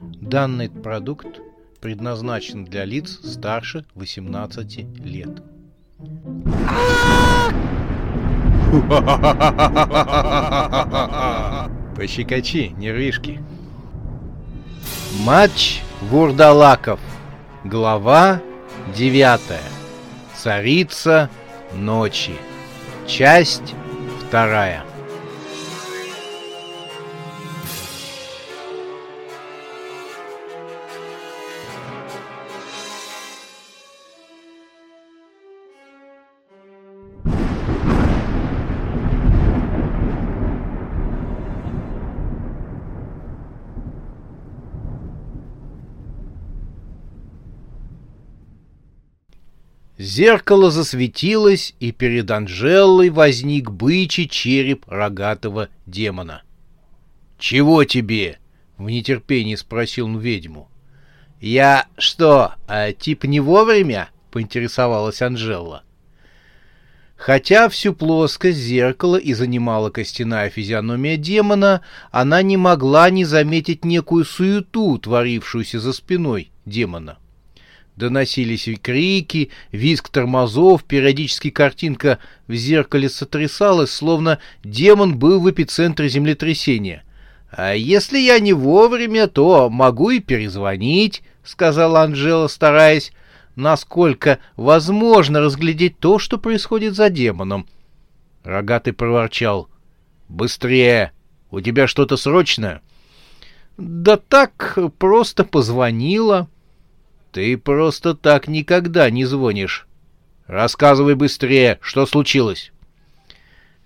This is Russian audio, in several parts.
Данный продукт предназначен для лиц старше 18 лет. Пощекочи, нервишки. Матч Вурдалаков. Глава 9. Царица ночи. Часть вторая. Зеркало засветилось, и перед Анжелой возник бычий череп рогатого демона. — Чего тебе? — в нетерпении спросил он ведьму. — Я что, а, тип не вовремя? — поинтересовалась Анжела. Хотя всю плоскость зеркала и занимала костяная физиономия демона, она не могла не заметить некую суету, творившуюся за спиной демона. — Доносились и крики, визг тормозов, периодически картинка в зеркале сотрясалась, словно демон был в эпицентре землетрясения. «А если я не вовремя, то могу и перезвонить», — сказала Анжела, стараясь, насколько возможно разглядеть то, что происходит за демоном. Рогатый проворчал. «Быстрее! У тебя что-то срочное?» «Да так, просто позвонила», ты просто так никогда не звонишь. Рассказывай быстрее, что случилось.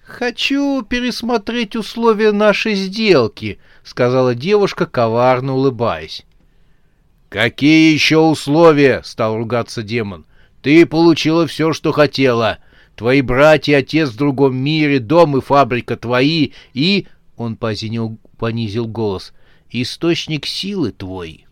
Хочу пересмотреть условия нашей сделки, сказала девушка, коварно улыбаясь. Какие еще условия? стал ругаться демон. Ты получила все, что хотела. Твои братья, отец в другом мире, дом и фабрика твои, и... Он понизил, понизил голос. Источник силы твой.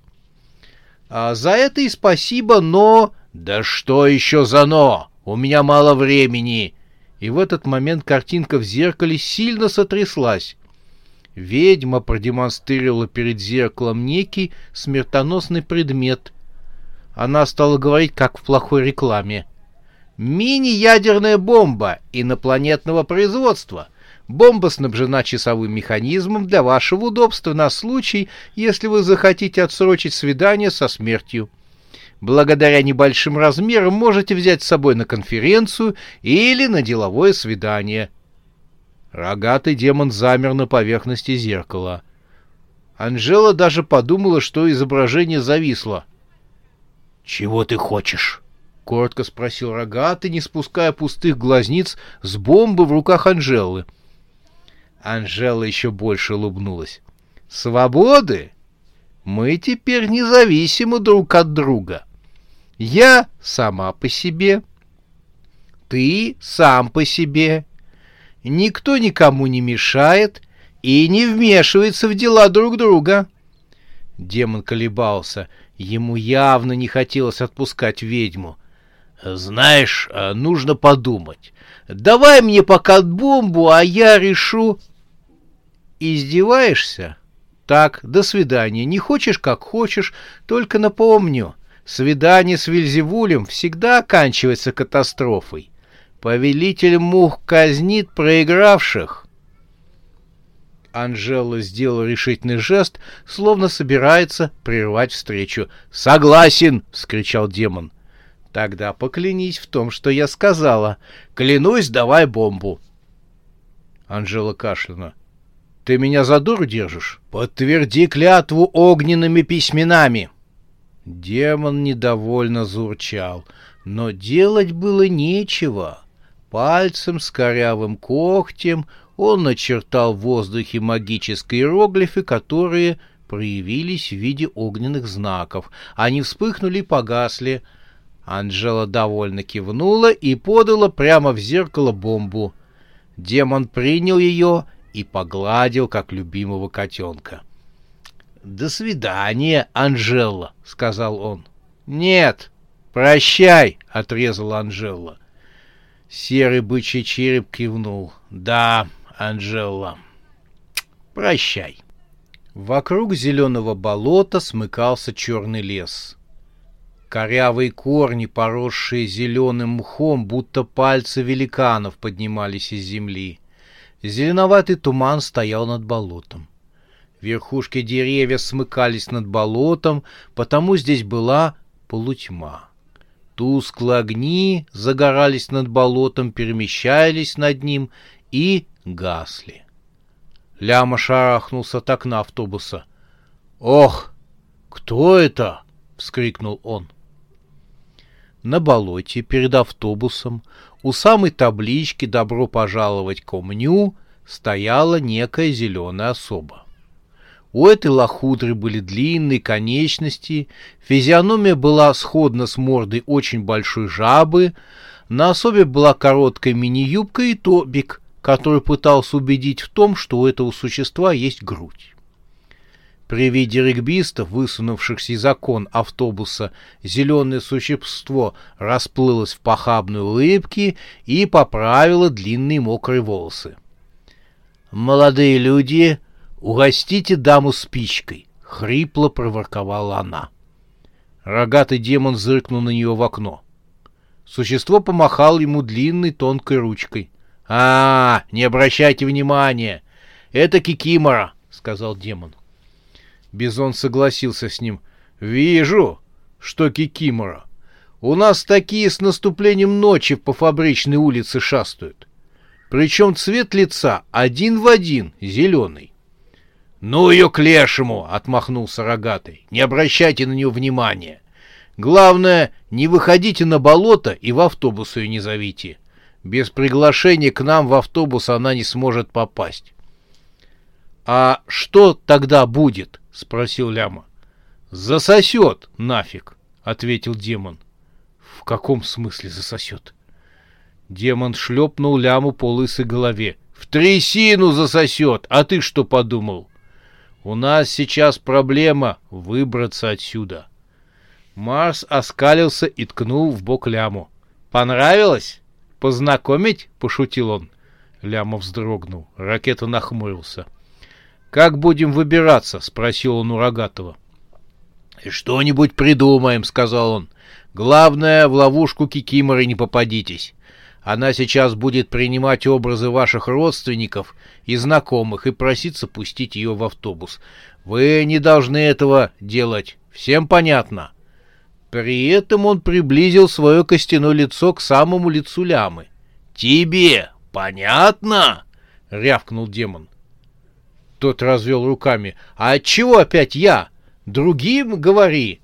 А за это и спасибо, но... Да что еще за но? У меня мало времени. И в этот момент картинка в зеркале сильно сотряслась. Ведьма продемонстрировала перед зеркалом некий смертоносный предмет. Она стала говорить, как в плохой рекламе. «Мини-ядерная бомба инопланетного производства — Бомба снабжена часовым механизмом для вашего удобства на случай, если вы захотите отсрочить свидание со смертью. Благодаря небольшим размерам можете взять с собой на конференцию или на деловое свидание. Рогатый демон замер на поверхности зеркала. Анжела даже подумала, что изображение зависло. «Чего ты хочешь?» — коротко спросил рогатый, не спуская пустых глазниц с бомбы в руках Анжелы. — Анжела еще больше улыбнулась. «Свободы? Мы теперь независимы друг от друга. Я сама по себе, ты сам по себе. Никто никому не мешает и не вмешивается в дела друг друга». Демон колебался. Ему явно не хотелось отпускать ведьму. «Знаешь, нужно подумать. Давай мне пока бомбу, а я решу...» Издеваешься? Так, до свидания. Не хочешь, как хочешь, только напомню. Свидание с Вильзевулем всегда оканчивается катастрофой. Повелитель мух казнит проигравших. Анжела сделала решительный жест, словно собирается прервать встречу. «Согласен!» — вскричал демон. «Тогда поклянись в том, что я сказала. Клянусь, давай бомбу!» Анжела кашляна. Ты меня за дуру держишь? Подтверди клятву огненными письменами. Демон недовольно зурчал, но делать было нечего. Пальцем с корявым когтем он начертал в воздухе магические иероглифы, которые проявились в виде огненных знаков. Они вспыхнули и погасли. Анжела довольно кивнула и подала прямо в зеркало бомбу. Демон принял ее и погладил, как любимого котенка. «До свидания, Анжела», — сказал он. «Нет, прощай», — отрезала Анжела. Серый бычий череп кивнул. «Да, Анжела, прощай». Вокруг зеленого болота смыкался черный лес. Корявые корни, поросшие зеленым мхом, будто пальцы великанов поднимались из земли. Зеленоватый туман стоял над болотом. Верхушки деревьев смыкались над болотом, потому здесь была полутьма. Тусклые огни загорались над болотом, перемещались над ним и гасли. Ляма шарахнулся от окна автобуса. «Ох, кто это?» — вскрикнул он. На болоте перед автобусом у самой таблички «Добро пожаловать к Омню» стояла некая зеленая особа. У этой лохудры были длинные конечности, физиономия была сходна с мордой очень большой жабы, на особе была короткая мини-юбка и тобик, который пытался убедить в том, что у этого существа есть грудь. При виде регбистов, высунувшихся из окон автобуса, зеленое существо расплылось в похабной улыбке и поправило длинные мокрые волосы. «Молодые люди, угостите даму спичкой!» — хрипло проворковала она. Рогатый демон зыркнул на нее в окно. Существо помахало ему длинной тонкой ручкой. «А, не обращайте внимания! Это Кикимора!» — сказал демон. Бизон согласился с ним. «Вижу, что Кикимора. У нас такие с наступлением ночи по фабричной улице шастают. Причем цвет лица один в один, зеленый. «Ну ее к лешему!» — отмахнулся рогатый. «Не обращайте на нее внимания. Главное, не выходите на болото и в автобус ее не зовите. Без приглашения к нам в автобус она не сможет попасть». «А что тогда будет?» — спросил Ляма. «Засосет нафиг!» — ответил демон. «В каком смысле засосет?» Демон шлепнул Ляму по лысой голове. «В трясину засосет! А ты что подумал?» «У нас сейчас проблема выбраться отсюда». Марс оскалился и ткнул в бок Ляму. «Понравилось? Познакомить?» — пошутил он. Ляма вздрогнул. Ракета нахмурился. — «Как будем выбираться?» — спросил он у Рогатого. «Что-нибудь придумаем», — сказал он. «Главное, в ловушку Кикиморы не попадитесь. Она сейчас будет принимать образы ваших родственников и знакомых и проситься пустить ее в автобус. Вы не должны этого делать. Всем понятно?» При этом он приблизил свое костяное лицо к самому лицу лямы. «Тебе понятно?» — рявкнул демон. Тот развел руками. «А отчего опять я? Другим говори!»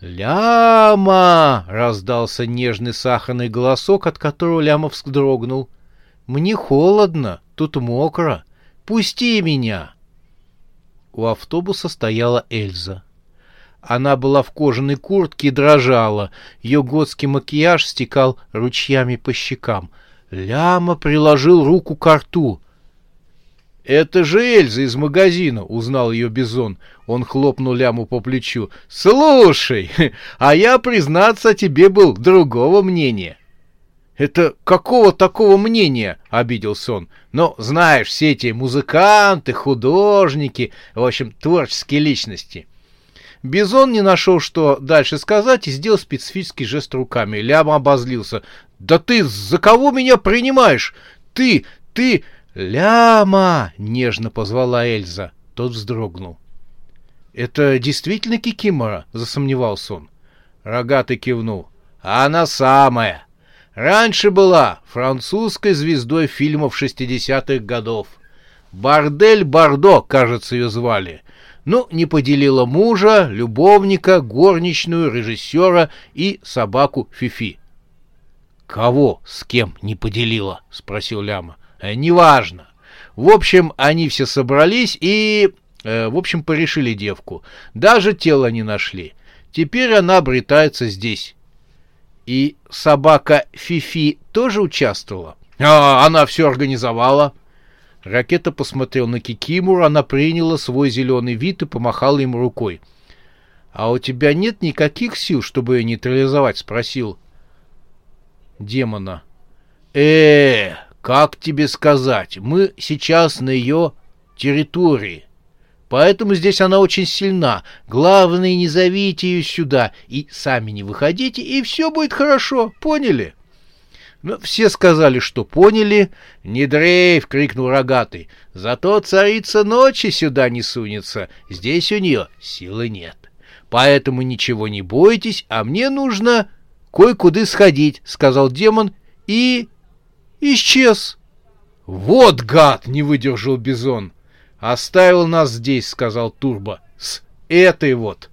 «Ляма!» — раздался нежный сахарный голосок, от которого Лямов вздрогнул. «Мне холодно, тут мокро. Пусти меня!» У автобуса стояла Эльза. Она была в кожаной куртке и дрожала. Ее готский макияж стекал ручьями по щекам. Ляма приложил руку к рту. «Это же Эльза из магазина», — узнал ее Бизон. Он хлопнул ляму по плечу. «Слушай, а я, признаться, тебе был другого мнения». «Это какого такого мнения?» — обиделся он. «Но, знаешь, все эти музыканты, художники, в общем, творческие личности». Бизон не нашел, что дальше сказать, и сделал специфический жест руками. Ляма обозлился. «Да ты за кого меня принимаешь? Ты, ты...» «Ляма!» — нежно позвала Эльза. Тот вздрогнул. «Это действительно Кикимора?» — засомневался он. Рогатый кивнул. «Она самая. Раньше была французской звездой фильмов 60-х годов. Бордель Бордо, кажется, ее звали. Ну, не поделила мужа, любовника, горничную, режиссера и собаку Фифи. «Кого с кем не поделила?» — спросил Ляма. Э, неважно. В общем, они все собрались и, э, в общем, порешили девку. Даже тело не нашли. Теперь она обретается здесь. И собака Фифи тоже участвовала? А, она все организовала. Ракета посмотрел на Кикимуру, она приняла свой зеленый вид и помахала ему рукой. — А у тебя нет никаких сил, чтобы ее нейтрализовать? — спросил демона. -э как тебе сказать, мы сейчас на ее территории. Поэтому здесь она очень сильна. Главное, не зовите ее сюда и сами не выходите, и все будет хорошо. Поняли?» Но все сказали, что поняли. «Не дрейф!» — крикнул рогатый. «Зато царица ночи сюда не сунется. Здесь у нее силы нет. Поэтому ничего не бойтесь, а мне нужно кое-куда сходить», — сказал демон и... исчез. «Вот гад!» — не выдержал Бизон. «Оставил нас здесь», — сказал Турбо. «С этой вот».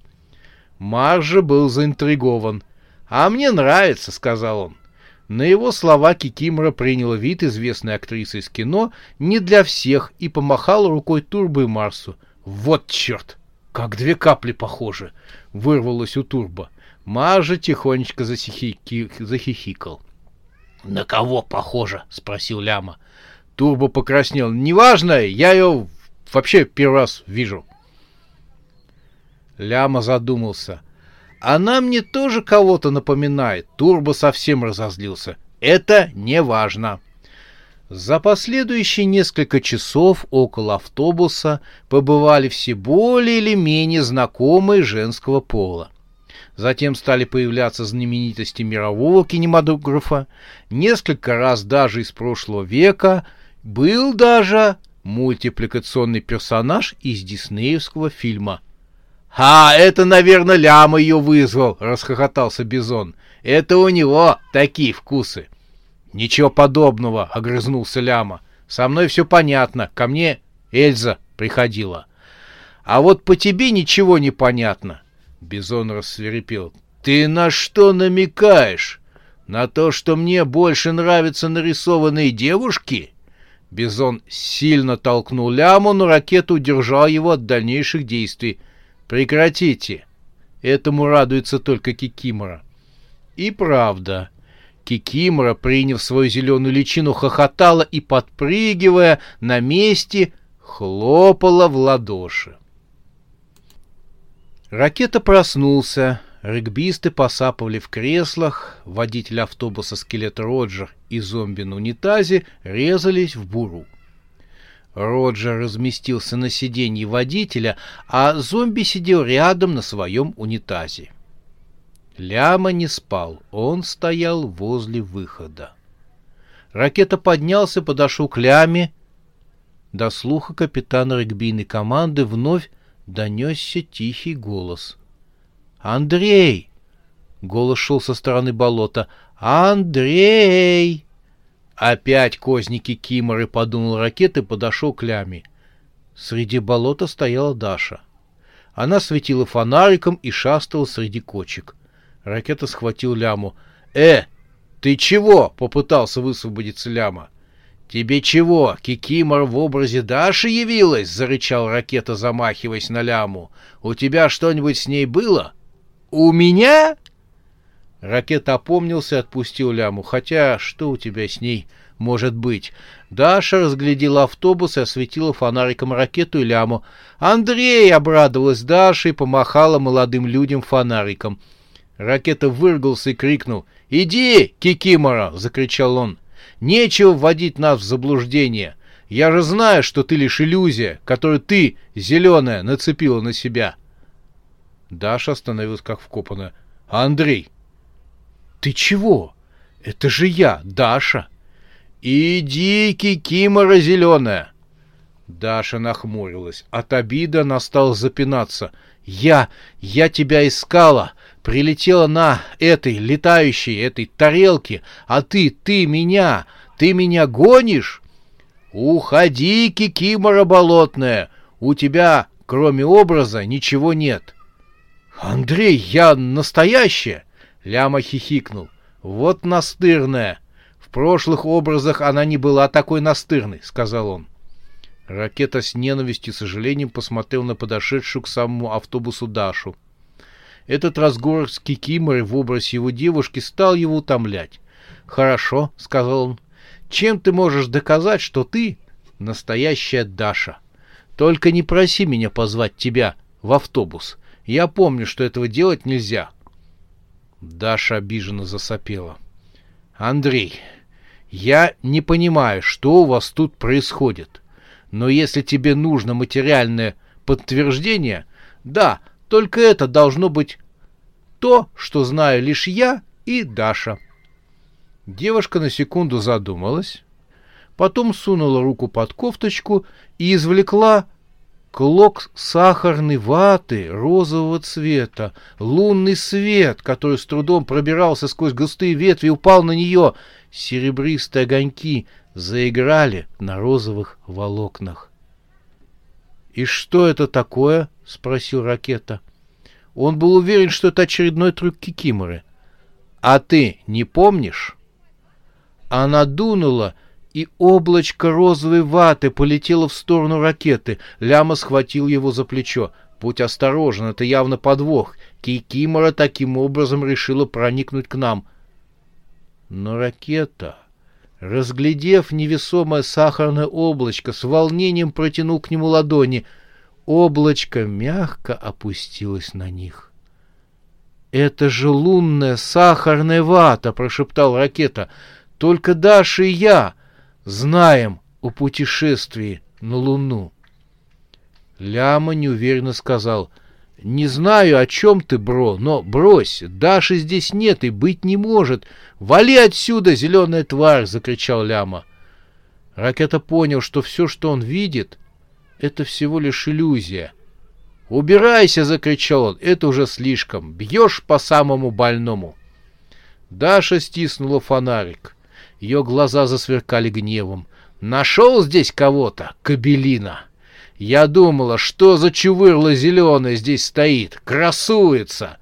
Маржа был заинтригован. «А мне нравится», — сказал он. На его слова Кикимора приняла вид известной актрисы из кино не для всех и помахала рукой Турбо и Марсу. «Вот черт! Как две капли похожи!» — вырвалось у Турбо. Маржа тихонечко захихикал. «На кого похоже?» — спросил Ляма. Турбо покраснел. «Неважно, я ее вообще первый раз вижу». Ляма задумался. Она мне тоже кого-то напоминает. Турбо совсем разозлился. Это не важно. За последующие несколько часов около автобуса побывали все более или менее знакомые женского пола. Затем стали появляться знаменитости мирового кинематографа. Несколько раз даже из прошлого века был даже мультипликационный персонаж из диснеевского фильма «А, это, наверное, Ляма ее вызвал», — расхохотался Бизон. «Это у него такие вкусы». «Ничего подобного», — огрызнулся Ляма. «Со мной все понятно. Ко мне Эльза приходила». «А вот по тебе ничего не понятно», — Бизон рассверепел. «Ты на что намекаешь? На то, что мне больше нравятся нарисованные девушки?» Бизон сильно толкнул Ляму, но ракета удержал его от дальнейших действий — Прекратите. Этому радуется только Кикимора. И правда. Кикимора, приняв свою зеленую личину, хохотала и, подпрыгивая на месте, хлопала в ладоши. Ракета проснулся. Регбисты посапывали в креслах, водитель автобуса скелет Роджер и зомби на унитазе резались в буру. Роджер разместился на сиденье водителя, а зомби сидел рядом на своем унитазе. Ляма не спал, он стоял возле выхода. Ракета поднялся, подошел к Ляме. До слуха капитана регбийной команды вновь донесся тихий голос. «Андрей!» — голос шел со стороны болота. «Андрей!» Опять козники Киморы, подумал ракет и подошел к Ляме. Среди болота стояла Даша. Она светила фонариком и шастала среди кочек. Ракета схватил Ляму. «Э, ты чего?» — попытался высвободиться Ляма. «Тебе чего, Кикимор в образе Даши явилась?» — зарычал ракета, замахиваясь на Ляму. «У тебя что-нибудь с ней было?» «У меня?» Ракета опомнился и отпустил ляму. Хотя, что у тебя с ней может быть? Даша разглядела автобус и осветила фонариком ракету и ляму. «Андрей!» — обрадовалась Даша и помахала молодым людям фонариком. Ракета выргался и крикнул. «Иди, Кикимора!» — закричал он. «Нечего вводить нас в заблуждение. Я же знаю, что ты лишь иллюзия, которую ты, зеленая, нацепила на себя». Даша остановилась как вкопанная. «Андрей, «Ты чего? Это же я, Даша!» «Иди, кикимора зеленая!» Даша нахмурилась. От обиды она стала запинаться. «Я, я тебя искала, прилетела на этой летающей, этой тарелке, а ты, ты меня, ты меня гонишь?» «Уходи, кикимора болотная, у тебя, кроме образа, ничего нет». «Андрей, я настоящая!» Ляма хихикнул. «Вот настырная! В прошлых образах она не была такой настырной», — сказал он. Ракета с ненавистью и сожалением посмотрел на подошедшую к самому автобусу Дашу. Этот разговор с Кикиморой в образе его девушки стал его утомлять. «Хорошо», — сказал он. «Чем ты можешь доказать, что ты настоящая Даша? Только не проси меня позвать тебя в автобус. Я помню, что этого делать нельзя. Даша обиженно засопела. «Андрей, я не понимаю, что у вас тут происходит. Но если тебе нужно материальное подтверждение? Да, только это должно быть то, что знаю лишь я и Даша. Девушка на секунду задумалась, потом сунула руку под кофточку и извлекла клок сахарной ваты розового цвета, лунный свет, который с трудом пробирался сквозь густые ветви, упал на нее. Серебристые огоньки заиграли на розовых волокнах. «И что это такое?» — спросил Ракета. Он был уверен, что это очередной трюк Кикиморы. «А ты не помнишь?» Она дунула, и облачко розовой ваты полетело в сторону ракеты. Ляма схватил его за плечо. «Будь осторожен, это явно подвох. Кикимора таким образом решила проникнуть к нам». Но ракета, разглядев невесомое сахарное облачко, с волнением протянул к нему ладони. Облачко мягко опустилось на них. «Это же лунная сахарная вата!» — прошептал ракета. «Только Даша и я знаем о путешествии на Луну». Ляма неуверенно сказал, «Не знаю, о чем ты, бро, но брось, Даши здесь нет и быть не может. Вали отсюда, зеленая тварь!» — закричал Ляма. Ракета понял, что все, что он видит, — это всего лишь иллюзия. «Убирайся!» — закричал он. «Это уже слишком. Бьешь по самому больному!» Даша стиснула фонарик. Ее глаза засверкали гневом. «Нашел здесь кого-то, кабелина!» Я думала, что за чувырло зеленое здесь стоит, красуется.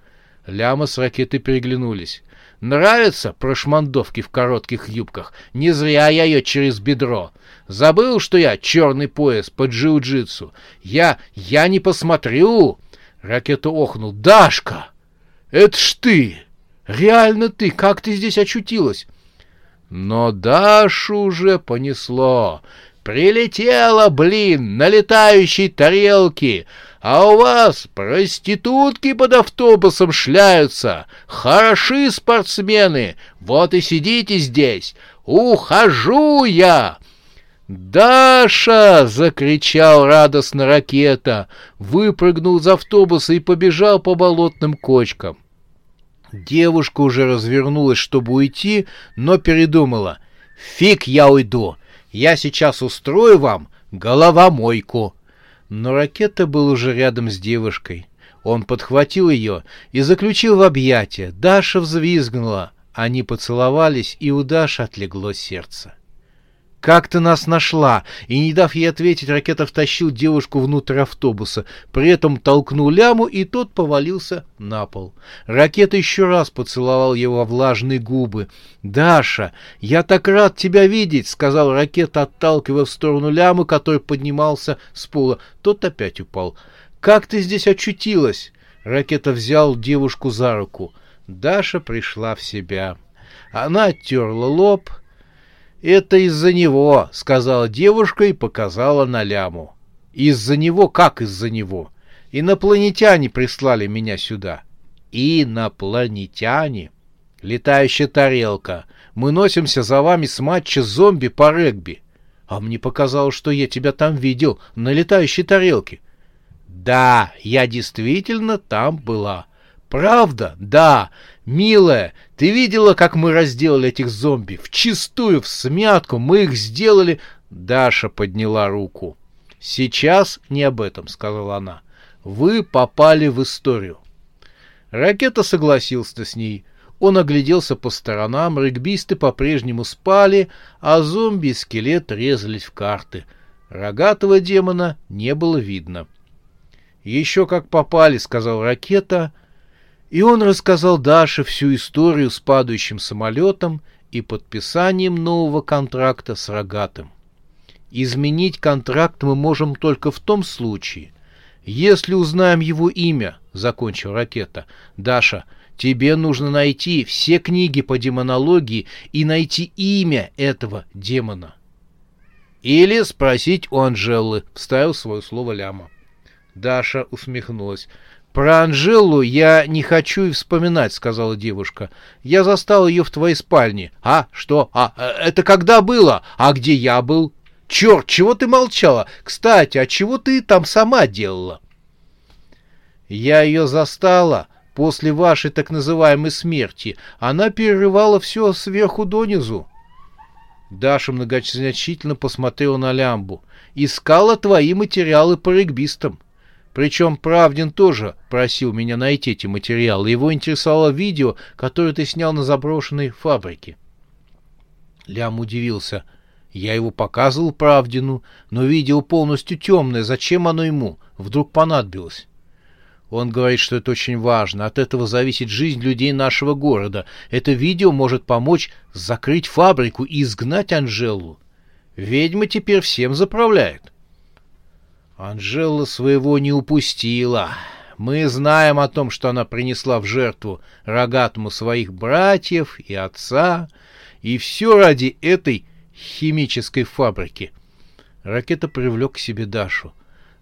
Ляма с ракетой переглянулись. Нравятся прошмандовки в коротких юбках? Не зря я ее через бедро. Забыл, что я черный пояс под джиу-джитсу? Я... я не посмотрю!» Ракета охнул. «Дашка! Это ж ты! Реально ты! Как ты здесь очутилась?» Но Дашу уже понесло. Прилетела, блин, на летающей тарелке, а у вас проститутки под автобусом шляются. Хороши спортсмены, вот и сидите здесь. Ухожу я!» «Даша!» — закричал радостно ракета, выпрыгнул из автобуса и побежал по болотным кочкам. Девушка уже развернулась, чтобы уйти, но передумала. «Фиг я уйду! Я сейчас устрою вам головомойку!» Но ракета был уже рядом с девушкой. Он подхватил ее и заключил в объятия. Даша взвизгнула. Они поцеловались, и у Даши отлегло сердце. «Как ты нас нашла?» И, не дав ей ответить, ракета втащил девушку внутрь автобуса. При этом толкнул ляму, и тот повалился на пол. Ракета еще раз поцеловал его влажные губы. «Даша, я так рад тебя видеть!» — сказал ракета, отталкивая в сторону лямы, который поднимался с пола. Тот опять упал. «Как ты здесь очутилась?» Ракета взял девушку за руку. Даша пришла в себя. Она оттерла лоб — «Это из-за него», — сказала девушка и показала на ляму. «Из-за него? Как из-за него? Инопланетяне прислали меня сюда». «Инопланетяне?» «Летающая тарелка. Мы носимся за вами с матча зомби по регби. А мне показалось, что я тебя там видел, на летающей тарелке». «Да, я действительно там была». «Правда? Да. Милая, ты видела, как мы разделали этих зомби? Вчистую, в смятку, мы их сделали...» Даша подняла руку. «Сейчас не об этом», — сказала она. «Вы попали в историю». Ракета согласился с ней. Он огляделся по сторонам, регбисты по-прежнему спали, а зомби и скелет резались в карты. Рогатого демона не было видно. «Еще как попали», — сказал ракета, — и он рассказал Даше всю историю с падающим самолетом и подписанием нового контракта с Рогатым. Изменить контракт мы можем только в том случае, если узнаем его имя, — закончил ракета. Даша, тебе нужно найти все книги по демонологии и найти имя этого демона. Или спросить у Анжелы, — вставил свое слово Ляма. Даша усмехнулась. «Про Анжелу я не хочу и вспоминать», — сказала девушка. «Я застал ее в твоей спальне». «А, что? А, это когда было? А где я был?» Черт, чего ты молчала? Кстати, а чего ты там сама делала? Я ее застала после вашей так называемой смерти. Она перерывала все сверху донизу. Даша многозначительно посмотрела на Лямбу. «Искала твои материалы по регбистам. Причем Правдин тоже просил меня найти эти материалы. Его интересовало видео, которое ты снял на заброшенной фабрике». Лям удивился. «Я его показывал Правдину, но видео полностью темное. Зачем оно ему? Вдруг понадобилось?» Он говорит, что это очень важно. От этого зависит жизнь людей нашего города. Это видео может помочь закрыть фабрику и изгнать Анжелу. Ведьма теперь всем заправляет. Анжела своего не упустила. Мы знаем о том, что она принесла в жертву рогатому своих братьев и отца, и все ради этой химической фабрики. Ракета привлек к себе Дашу.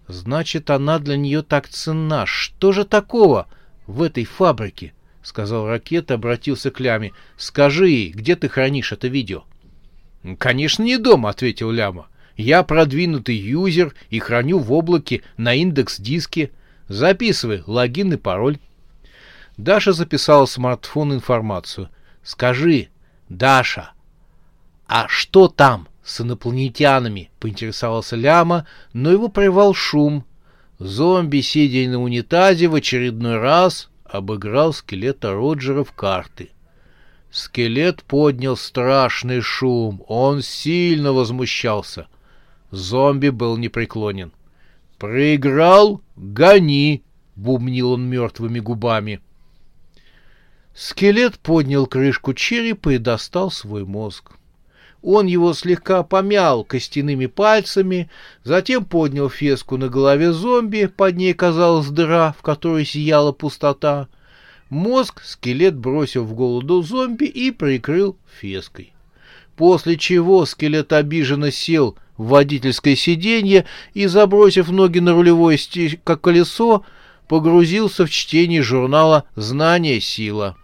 Значит, она для нее так ценна. Что же такого в этой фабрике? — сказал Ракета, обратился к Ляме. — Скажи ей, где ты хранишь это видео? — Конечно, не дома, — ответил Ляма. — Я продвинутый юзер и храню в облаке на индекс-диске. Записывай логин и пароль. Даша записала в смартфон информацию. — Скажи, Даша, а что там? — с инопланетянами, поинтересовался Ляма, но его прервал шум. Зомби, сидя на унитазе, в очередной раз обыграл скелета Роджера в карты. Скелет поднял страшный шум, он сильно возмущался. Зомби был непреклонен. «Проиграл? Гони!» — бубнил он мертвыми губами. Скелет поднял крышку черепа и достал свой мозг. Он его слегка помял костяными пальцами, затем поднял феску на голове зомби, под ней казалась дыра, в которой сияла пустота. Мозг скелет бросил в голову зомби и прикрыл феской. После чего скелет обиженно сел в водительское сиденье и, забросив ноги на рулевое как колесо, погрузился в чтение журнала «Знание – сила».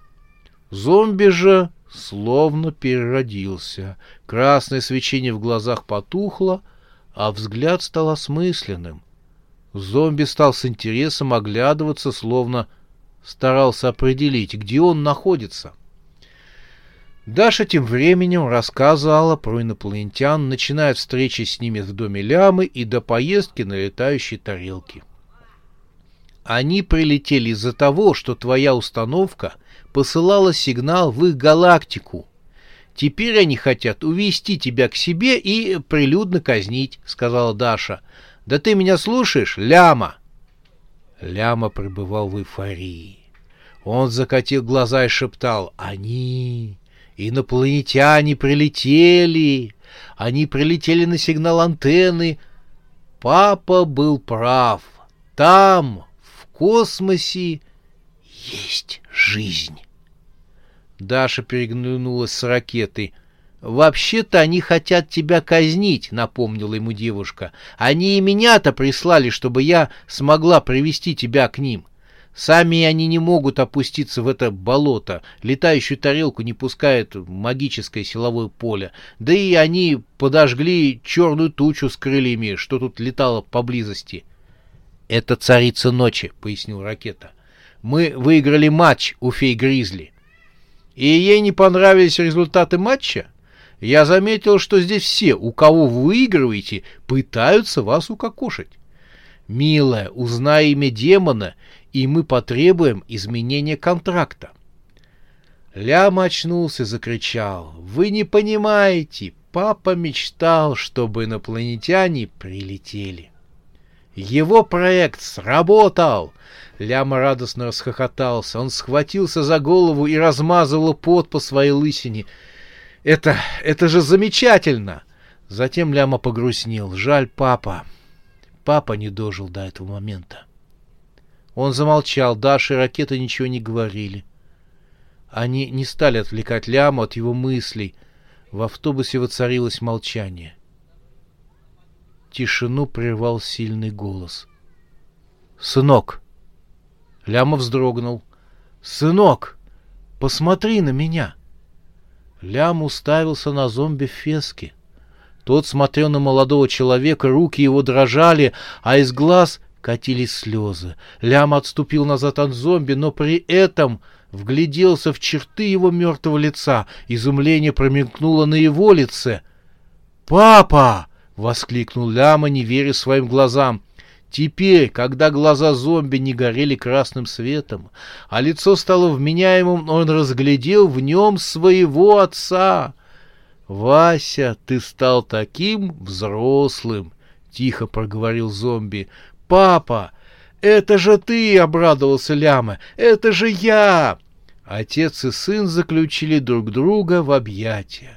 Зомби же словно переродился. Красное свечение в глазах потухло, а взгляд стал осмысленным. Зомби стал с интересом оглядываться, словно старался определить, где он находится. Даша тем временем рассказывала про инопланетян, начиная встречи с ними в доме Лямы и до поездки на летающей тарелке. Они прилетели из-за того, что твоя установка посылала сигнал в их галактику. Теперь они хотят увести тебя к себе и прилюдно казнить, сказала Даша. Да ты меня слушаешь, Ляма? Ляма пребывал в эйфории. Он закатил глаза и шептал «Они, инопланетяне, прилетели! Они прилетели на сигнал антенны!» Папа был прав. Там, в космосе, есть жизнь. Даша переглянулась с ракетой. «Вообще-то они хотят тебя казнить», — напомнила ему девушка. «Они и меня-то прислали, чтобы я смогла привести тебя к ним. Сами они не могут опуститься в это болото. Летающую тарелку не пускает магическое силовое поле. Да и они подожгли черную тучу с крыльями, что тут летало поблизости». «Это царица ночи», — пояснил ракета. — мы выиграли матч у фей Гризли. И ей не понравились результаты матча? Я заметил, что здесь все, у кого вы выигрываете, пытаются вас укокошить. Милая, узнай имя демона, и мы потребуем изменения контракта. Лям очнулся и закричал. «Вы не понимаете, папа мечтал, чтобы инопланетяне прилетели». Его проект сработал. Ляма радостно расхохотался. Он схватился за голову и размазывал пот по своей лысине. «Это... это же замечательно!» Затем Ляма погрустнел. «Жаль папа. Папа не дожил до этого момента». Он замолчал. Даша и Ракета ничего не говорили. Они не стали отвлекать Ляму от его мыслей. В автобусе воцарилось молчание. Тишину прервал сильный голос. «Сынок!» Ляма вздрогнул. «Сынок, посмотри на меня!» Лям уставился на зомби в феске. Тот смотрел на молодого человека, руки его дрожали, а из глаз катились слезы. Лям отступил назад от зомби, но при этом вгляделся в черты его мертвого лица. Изумление промелькнуло на его лице. «Папа!» — воскликнул Ляма, не веря своим глазам. Теперь, когда глаза зомби не горели красным светом, а лицо стало вменяемым, он разглядел в нем своего отца. «Вася, ты стал таким взрослым!» — тихо проговорил зомби. «Папа, это же ты!» — обрадовался Ляма. «Это же я!» Отец и сын заключили друг друга в объятия.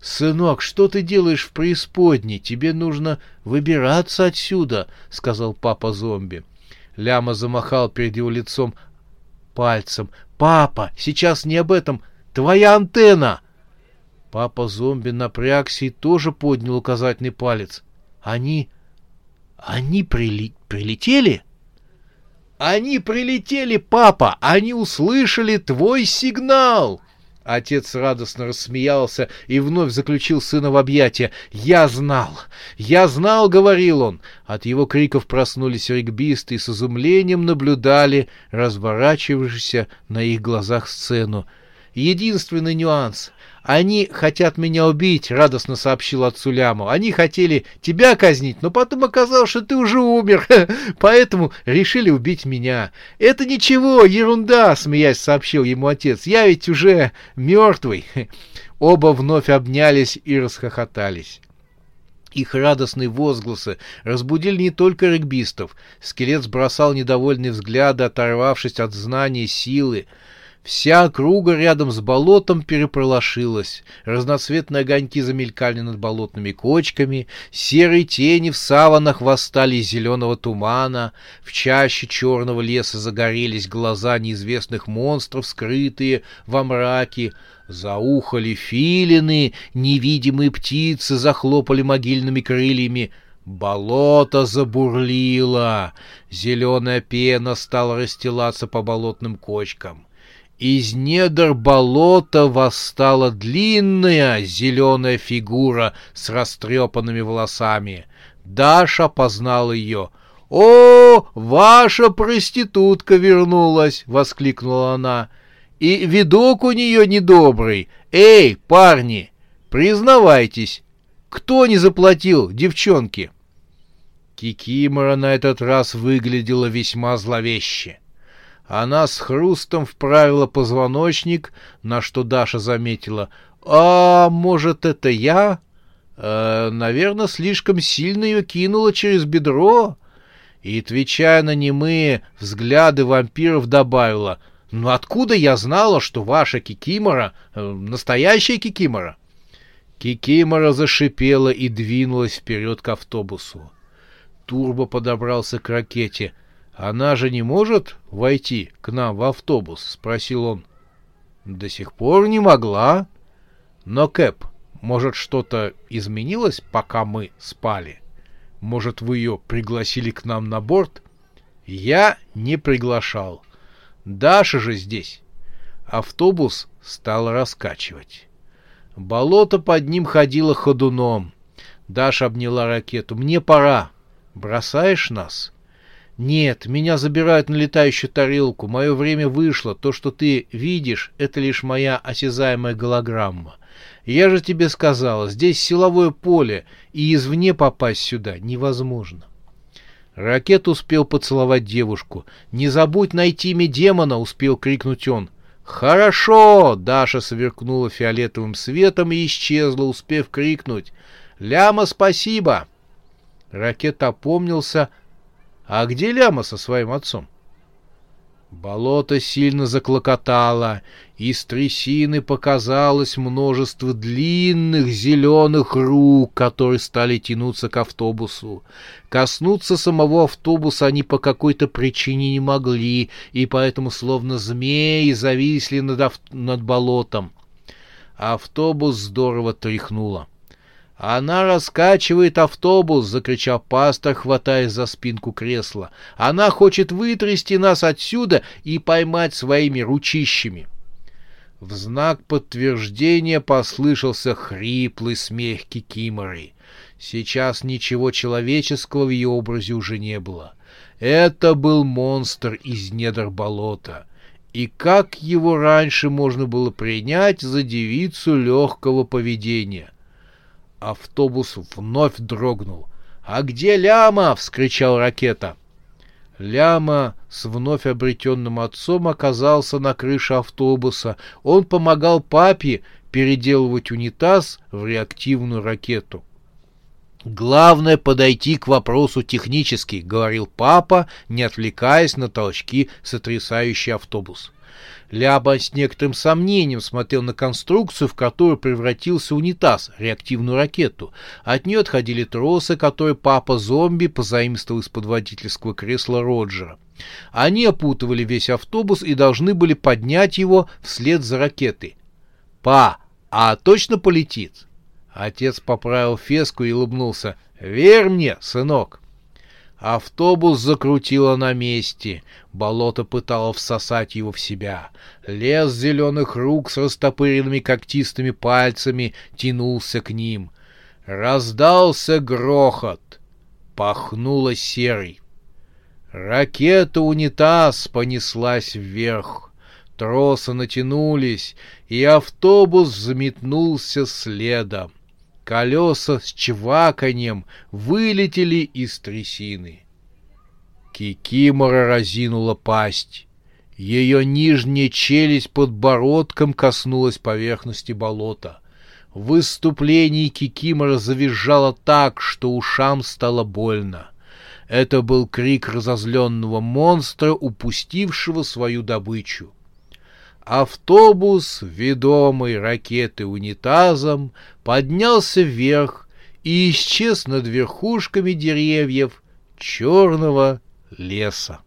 «Сынок, что ты делаешь в преисподней? Тебе нужно выбираться отсюда», — сказал папа-зомби. Ляма замахал перед его лицом пальцем. «Папа, сейчас не об этом. Твоя антенна!» Папа-зомби напрягся и тоже поднял указательный палец. «Они... они прили... прилетели?» «Они прилетели, папа! Они услышали твой сигнал!» Отец радостно рассмеялся и вновь заключил сына в объятия. «Я знал! Я знал!» — говорил он. От его криков проснулись регбисты и с изумлением наблюдали разворачивавшуюся на их глазах сцену. Единственный нюанс они хотят меня убить, радостно сообщил отцу Ляму. Они хотели тебя казнить, но потом оказалось, что ты уже умер, поэтому решили убить меня. Это ничего, ерунда, смеясь, сообщил ему отец. Я ведь уже мертвый. Оба вновь обнялись и расхохотались. Их радостные возгласы разбудили не только регбистов. Скелет сбросал недовольные взгляды, оторвавшись от знаний силы. Вся округа рядом с болотом перепролошилась. Разноцветные огоньки замелькали над болотными кочками, серые тени в саванах восстали из зеленого тумана, в чаще черного леса загорелись глаза неизвестных монстров, скрытые во мраке, заухали филины, невидимые птицы захлопали могильными крыльями — Болото забурлило, зеленая пена стала расстилаться по болотным кочкам. Из недр болота восстала длинная зеленая фигура с растрепанными волосами. Даша познал ее. «О, ваша проститутка вернулась!» — воскликнула она. «И видок у нее недобрый. Эй, парни, признавайтесь, кто не заплатил девчонке?» Кикимора на этот раз выглядела весьма зловеще. Она с хрустом вправила позвоночник, на что Даша заметила. «А, может, это я?» э, «Наверное, слишком сильно ее кинуло через бедро?» И, отвечая на немые взгляды вампиров, добавила. «Ну откуда я знала, что ваша Кикимора э, настоящая Кикимора?» Кикимора зашипела и двинулась вперед к автобусу. Турбо подобрался к ракете — она же не может войти к нам в автобус? — спросил он. — До сих пор не могла. Но, Кэп, может, что-то изменилось, пока мы спали? Может, вы ее пригласили к нам на борт? Я не приглашал. Даша же здесь. Автобус стал раскачивать. Болото под ним ходило ходуном. Даша обняла ракету. «Мне пора. Бросаешь нас?» «Нет, меня забирают на летающую тарелку. Мое время вышло. То, что ты видишь, это лишь моя осязаемая голограмма. Я же тебе сказала, здесь силовое поле, и извне попасть сюда невозможно». Ракет успел поцеловать девушку. «Не забудь найти имя демона!» — успел крикнуть он. «Хорошо!» — Даша сверкнула фиолетовым светом и исчезла, успев крикнуть. «Ляма, спасибо!» Ракет опомнился, а где Ляма со своим отцом? Болото сильно заклокотало, из трясины показалось множество длинных зеленых рук, которые стали тянуться к автобусу. Коснуться самого автобуса они по какой-то причине не могли, и поэтому словно змеи зависли над, над болотом. Автобус здорово тряхнуло. «Она раскачивает автобус!» — закричал пастор, хватаясь за спинку кресла. «Она хочет вытрясти нас отсюда и поймать своими ручищами!» В знак подтверждения послышался хриплый смех Кикиморы. Сейчас ничего человеческого в ее образе уже не было. Это был монстр из недр болота. И как его раньше можно было принять за девицу легкого поведения? Автобус вновь дрогнул. «А где Ляма?» — вскричал ракета. Ляма с вновь обретенным отцом оказался на крыше автобуса. Он помогал папе переделывать унитаз в реактивную ракету. «Главное подойти к вопросу технически», — говорил папа, не отвлекаясь на толчки, сотрясающий автобус. Ляба с некоторым сомнением смотрел на конструкцию, в которую превратился унитаз, реактивную ракету. От нее отходили тросы, которые папа-зомби позаимствовал из-под водительского кресла Роджера. Они опутывали весь автобус и должны были поднять его вслед за ракетой. «Па, а точно полетит?» Отец поправил феску и улыбнулся. «Верь мне, сынок!» Автобус закрутило на месте. Болото пытало всосать его в себя. Лес зеленых рук с растопыренными когтистыми пальцами тянулся к ним. Раздался грохот. Пахнуло серой. Ракета-унитаз понеслась вверх. Тросы натянулись, и автобус заметнулся следом. Колеса с чваканьем вылетели из трясины. Кикимора разинула пасть. Ее нижняя челюсть подбородком коснулась поверхности болота. В выступлении Кикимора завизжала так, что ушам стало больно. Это был крик разозленного монстра, упустившего свою добычу. Автобус, ведомый ракетой унитазом, поднялся вверх и исчез над верхушками деревьев черного леса.